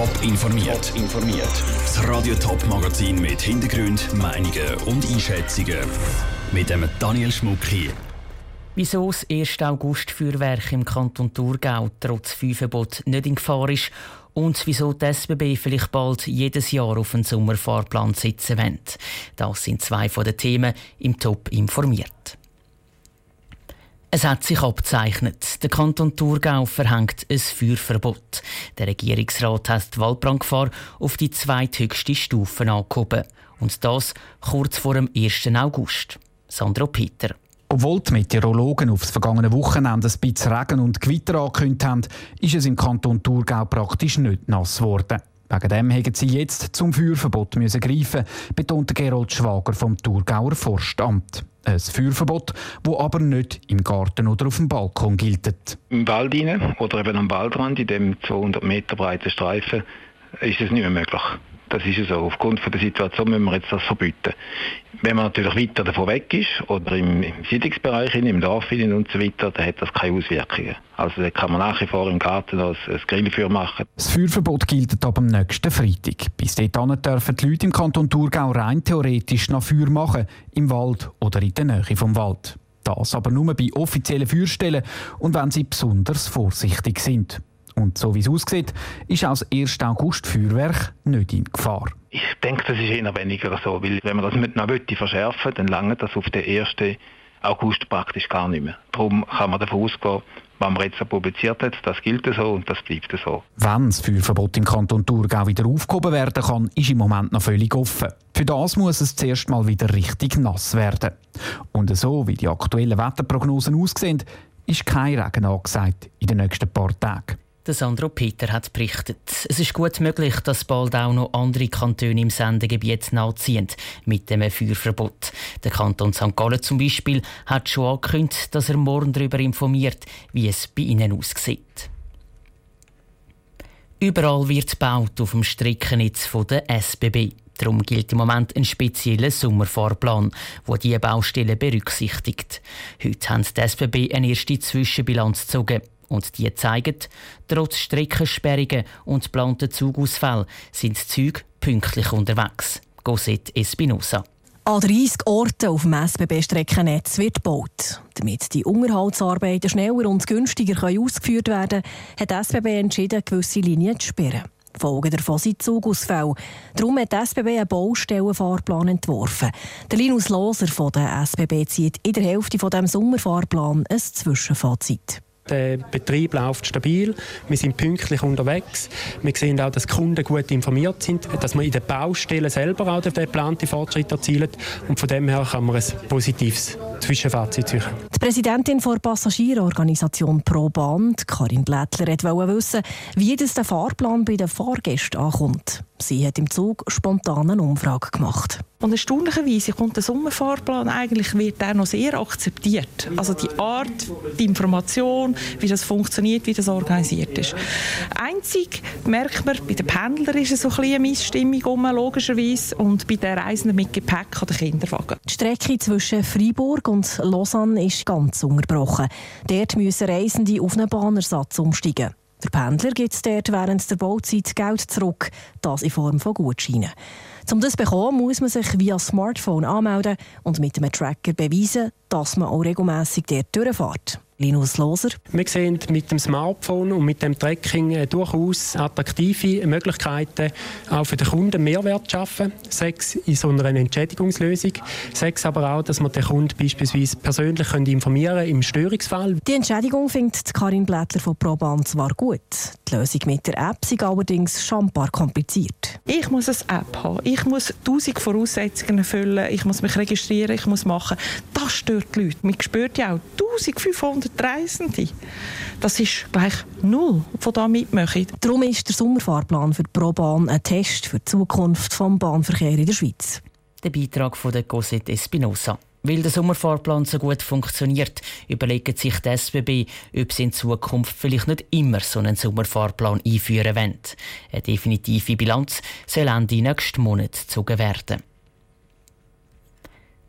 Top informiert. informiert. Das Radio Top Magazin mit Hintergrund, Meinungen und Einschätzungen mit dem Daniel Schmuck hier. Wieso das 1. August Feuerwerk im Kanton Thurgau trotz Feuerverbot nicht in Gefahr ist und wieso die SBB vielleicht bald jedes Jahr auf einen Sommerfahrplan setzen will. Das sind zwei von den Themen im Top informiert. Es hat sich abzeichnet. Der Kanton Thurgau verhängt ein Feuerverbot. Der Regierungsrat hat die Waldbrandgefahr auf die zweithöchste Stufe angehoben. Und das kurz vor dem 1. August. Sandro Peter. Obwohl die Meteorologen auf das vergangene Wochenende ein bisschen Regen und Gewitter angekündigt haben, ist es im Kanton Thurgau praktisch nicht nass geworden. Wegen dem haben sie jetzt zum Feuerverbot müssen greifen, betonte Gerold Schwager vom Thurgauer Forstamt. Ein Feuerverbot, das aber nicht im Garten oder auf dem Balkon gilt. Im Wald oder eben am Waldrand, in dem 200 Meter breiten Streifen, ist es nicht mehr möglich. Das ist so. Aufgrund von der Situation müssen wir jetzt das verbieten. Wenn man natürlich weiter davon weg ist oder im, Siedlungsbereich, im Dorf und so weiter, dann hat das keine Auswirkungen. Also da kann man nach wie vor im Garten ein Grillfeuer machen. Das Feuerverbot gilt ab dem nächsten Freitag. Bis dahin dürfen die Leute im Kanton Thurgau rein theoretisch noch Feuer machen, im Wald oder in der Nähe vom Wald. Das aber nur bei offiziellen Feuerstellen und wenn sie besonders vorsichtig sind. Und so wie es aussieht, ist auch das 1. August Feuerwerk nicht in Gefahr. Ich denke, das ist eher weniger so, weil wenn man das mit noch verschärfen will, dann lange das auf den 1. August praktisch gar nicht mehr. Darum kann man davon ausgehen, was man jetzt publiziert hat, das gilt so und das bleibt so. Wenn das Feuerverbot im Kanton Thurgau wieder aufgehoben werden kann, ist im Moment noch völlig offen. Für das muss es zuerst mal wieder richtig nass werden. Und so wie die aktuellen Wetterprognosen aussehen, ist kein Regen angesagt in den nächsten paar Tagen. Sandro Peter hat berichtet. Es ist gut möglich, dass bald auch noch andere Kantone im Sendegebiet nachziehen mit dem Feuerverbot. Der Kanton St. Gallen zum Beispiel hat schon angekündigt, dass er morgen darüber informiert, wie es bei ihnen aussieht. Überall wird gebaut auf dem Streckennetz der SBB. Darum gilt im Moment ein spezieller Sommerfahrplan, der diese Baustellen berücksichtigt. Heute haben die SBB eine erste Zwischenbilanz gezogen. Und die zeigen, trotz Streckensperrungen und geplanten Zugausfällen sind die Züge pünktlich unterwegs. Gosset Espinosa. An 30 Orten auf dem SBB-Streckennetz wird gebaut. Damit die Unterhaltsarbeiten schneller und günstiger ausgeführt werden können, hat SBB entschieden, gewisse Linien zu sperren. Folge davon sind Zugausfälle. Darum hat die SBB einen Baustellenfahrplan entworfen. Der Linus Loser von der SBB zieht in der Hälfte dieses Sommerfahrplan ein Zwischenfazit. Der Betrieb läuft stabil, wir sind pünktlich unterwegs. Wir sehen auch, dass Kunden gut informiert sind, dass wir in den Baustellen selber auch den geplanten Fortschritt erzielen. Und von dem her kann man ein positives Zwischenfazit ziehen. Die Präsidentin der Passagierorganisation ProBahn, Karin Blättler, wollte wissen, wie das der Fahrplan bei den Fahrgästen ankommt. Sie hat im Zug spontan eine Umfrage gemacht. Und erstaunlicherweise kommt der Sommerfahrplan eigentlich wird der noch sehr akzeptiert. Also die Art, die Information, wie das funktioniert, wie das organisiert ist. Einzig merkt man, bei den Pendlern ist es so ein bisschen eine Missstimmung um, logischerweise, und bei den Reisenden mit Gepäck oder Kinderwagen. Die Strecke zwischen Freiburg und Lausanne ist ganz unterbrochen. Dort müssen Reisende auf einen Bahnersatz umsteigen. Der Pendler gibt es dort während der Bauzeit Geld zurück, das in Form von Gutscheinen. Um das zu bekommen, muss man sich via Smartphone anmelden und mit einem Tracker beweisen, dass man auch regelmässig dort durchfährt. Linus Loser. Wir sehen mit dem Smartphone und mit dem Tracking äh, durchaus attraktive Möglichkeiten, auch für den Kunden Mehrwert zu schaffen. Sechs in so einer Entschädigungslösung. Sechs aber auch, dass man den Kunden beispielsweise persönlich informieren können im Störungsfall. Die Entschädigung findet Karin Blättler von ProBahn zwar gut. Die Lösung mit der App ist allerdings schambar kompliziert. Ich muss eine App haben. Ich muss tausend Voraussetzungen erfüllen. Ich muss mich registrieren. Ich muss machen. Das stört die Leute. Man spürt ja auch 1500 Reisende. Das ist gleich null, von da mitmachen. Darum ist der Sommerfahrplan für die ProBahn ein Test für die Zukunft des Bahnverkehrs in der Schweiz. Der Beitrag von der Cosette Espinosa. Weil der Sommerfahrplan so gut funktioniert, überlegen sich die SBB, ob sie in Zukunft vielleicht nicht immer so einen Sommerfahrplan einführen wollen. Eine definitive Bilanz soll Ende nächsten Monat gezogen werden.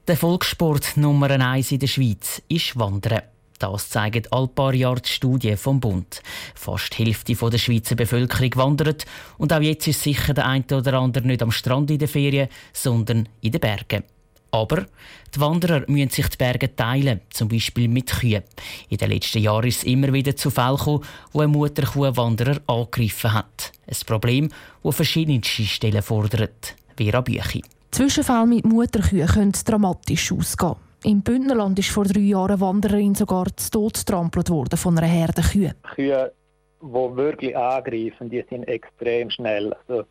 Der Volkssport Nummer 1 in der Schweiz ist Wandern. Das zeigen all paar Jahre die Studien vom Bund. Fast die Hälfte der Schweizer Bevölkerung wandert und auch jetzt ist sicher der eine oder andere nicht am Strand in den Ferien, sondern in den Bergen. Aber die Wanderer müssen sich die Berge teilen, zum Beispiel mit Kühen. In den letzten Jahren ist es immer wieder zu Fällen gekommen, wo eine Mutterkuh einen Wanderer angegriffen hat. Ein Problem, das verschiedenste Stellen fordert. Vera Büchi. Zwischenfälle mit Mutterkühen können dramatisch ausgehen. Im Bündnerland ist vor drei Jahren eine Wandererin sogar zu Tod getrampelt worden von einer Herde Kühe. Kühe, die wirklich angreifen, die sind extrem schnell. Also,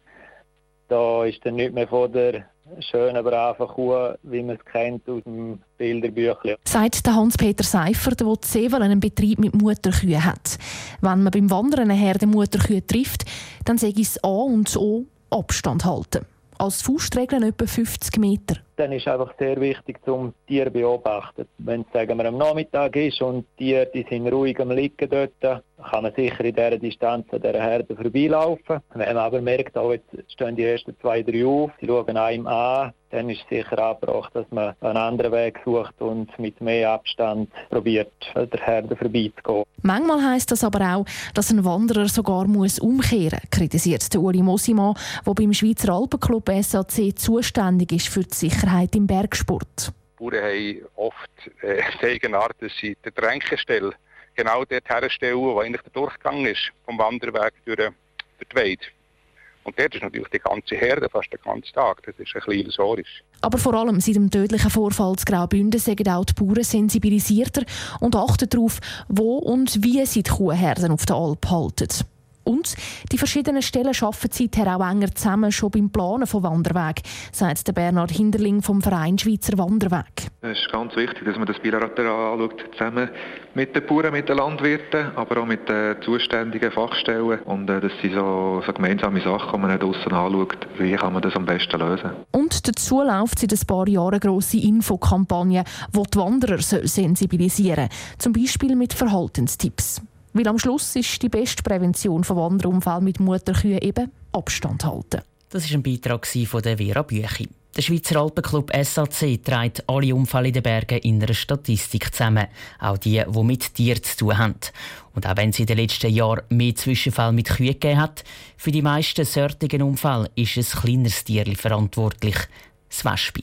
da ist dann nicht mehr von der schönen, braven Kuh, wie man es kennt aus dem Bilderbüchlein. Sagt Hans-Peter Seifert, der Sevel einen Betrieb mit Mutterkühen hat. Wenn man beim Wandern eine Herde Mutterkühe trifft, dann sage ich es A und O Abstand halten. Als Faustregel etwa 50 Meter. Dann ist einfach sehr wichtig, zum Tier beobachten. Wenn es sagen wir, am Nachmittag ist und die Tiere die sind ruhig am Liegen dort, kann man sicher in dieser Distanz an dieser Herde vorbeilaufen. Wenn man aber merkt, oh, jetzt stehen die ersten zwei, drei auf, sie schauen einem an, dann ist es sicher angebracht, dass man einen anderen Weg sucht und mit mehr Abstand probiert, an der Herde vorbeizugehen. Manchmal heisst das aber auch, dass ein Wanderer sogar muss umkehren muss, kritisiert der Uli Mosimann, der beim Schweizer Alpenclub SAC zuständig ist für die Sicherheit im Bergsport. Die Bauern haben oft äh, die Eigenart, dass sie die Tränkenstelle genau dort herstellen, wo eigentlich der Durchgang ist vom Wanderweg durch, die Weide. Und dort ist natürlich die ganze Herde fast den ganzen Tag. Das ist ein bisschen illusorisch. Aber vor allem seit dem tödlichen Vorfall zu Graubünden sind auch die Bauern sensibilisierter und achten darauf, wo und wie sie die Kuhherden auf der Alp halten. Und die verschiedenen Stellen arbeiten seither auch enger zusammen, schon beim Planen von Wanderweg, sagt der Bernhard Hinderling vom Verein Schweizer Wanderweg. Es ist ganz wichtig, dass man das bilateral anschaut, zusammen mit den Bauern, mit den Landwirten, aber auch mit den zuständigen Fachstellen. Und äh, das sind so, so gemeinsame Sachen, die man nicht aussen anschaut, wie kann man das am besten lösen. Und dazu läuft seit ein paar Jahren eine grosse Infokampagne, die die Wanderer sensibilisieren soll, zum Beispiel mit Verhaltenstipps. Weil am Schluss ist die beste Prävention von Wanderunfällen mit Mutterkühen eben Abstand halten. Das ist ein Beitrag von der Vera Büchi. Der Schweizer Alpenclub SAC trägt alle Unfälle in den Bergen in einer Statistik zusammen. Auch die, die mit Tieren zu tun haben. Und auch wenn es in den letzten Jahren mehr Zwischenfälle mit Kühen gegeben hat, für die meisten solchen Unfälle ist ein kleineres Tier verantwortlich, das Wespe.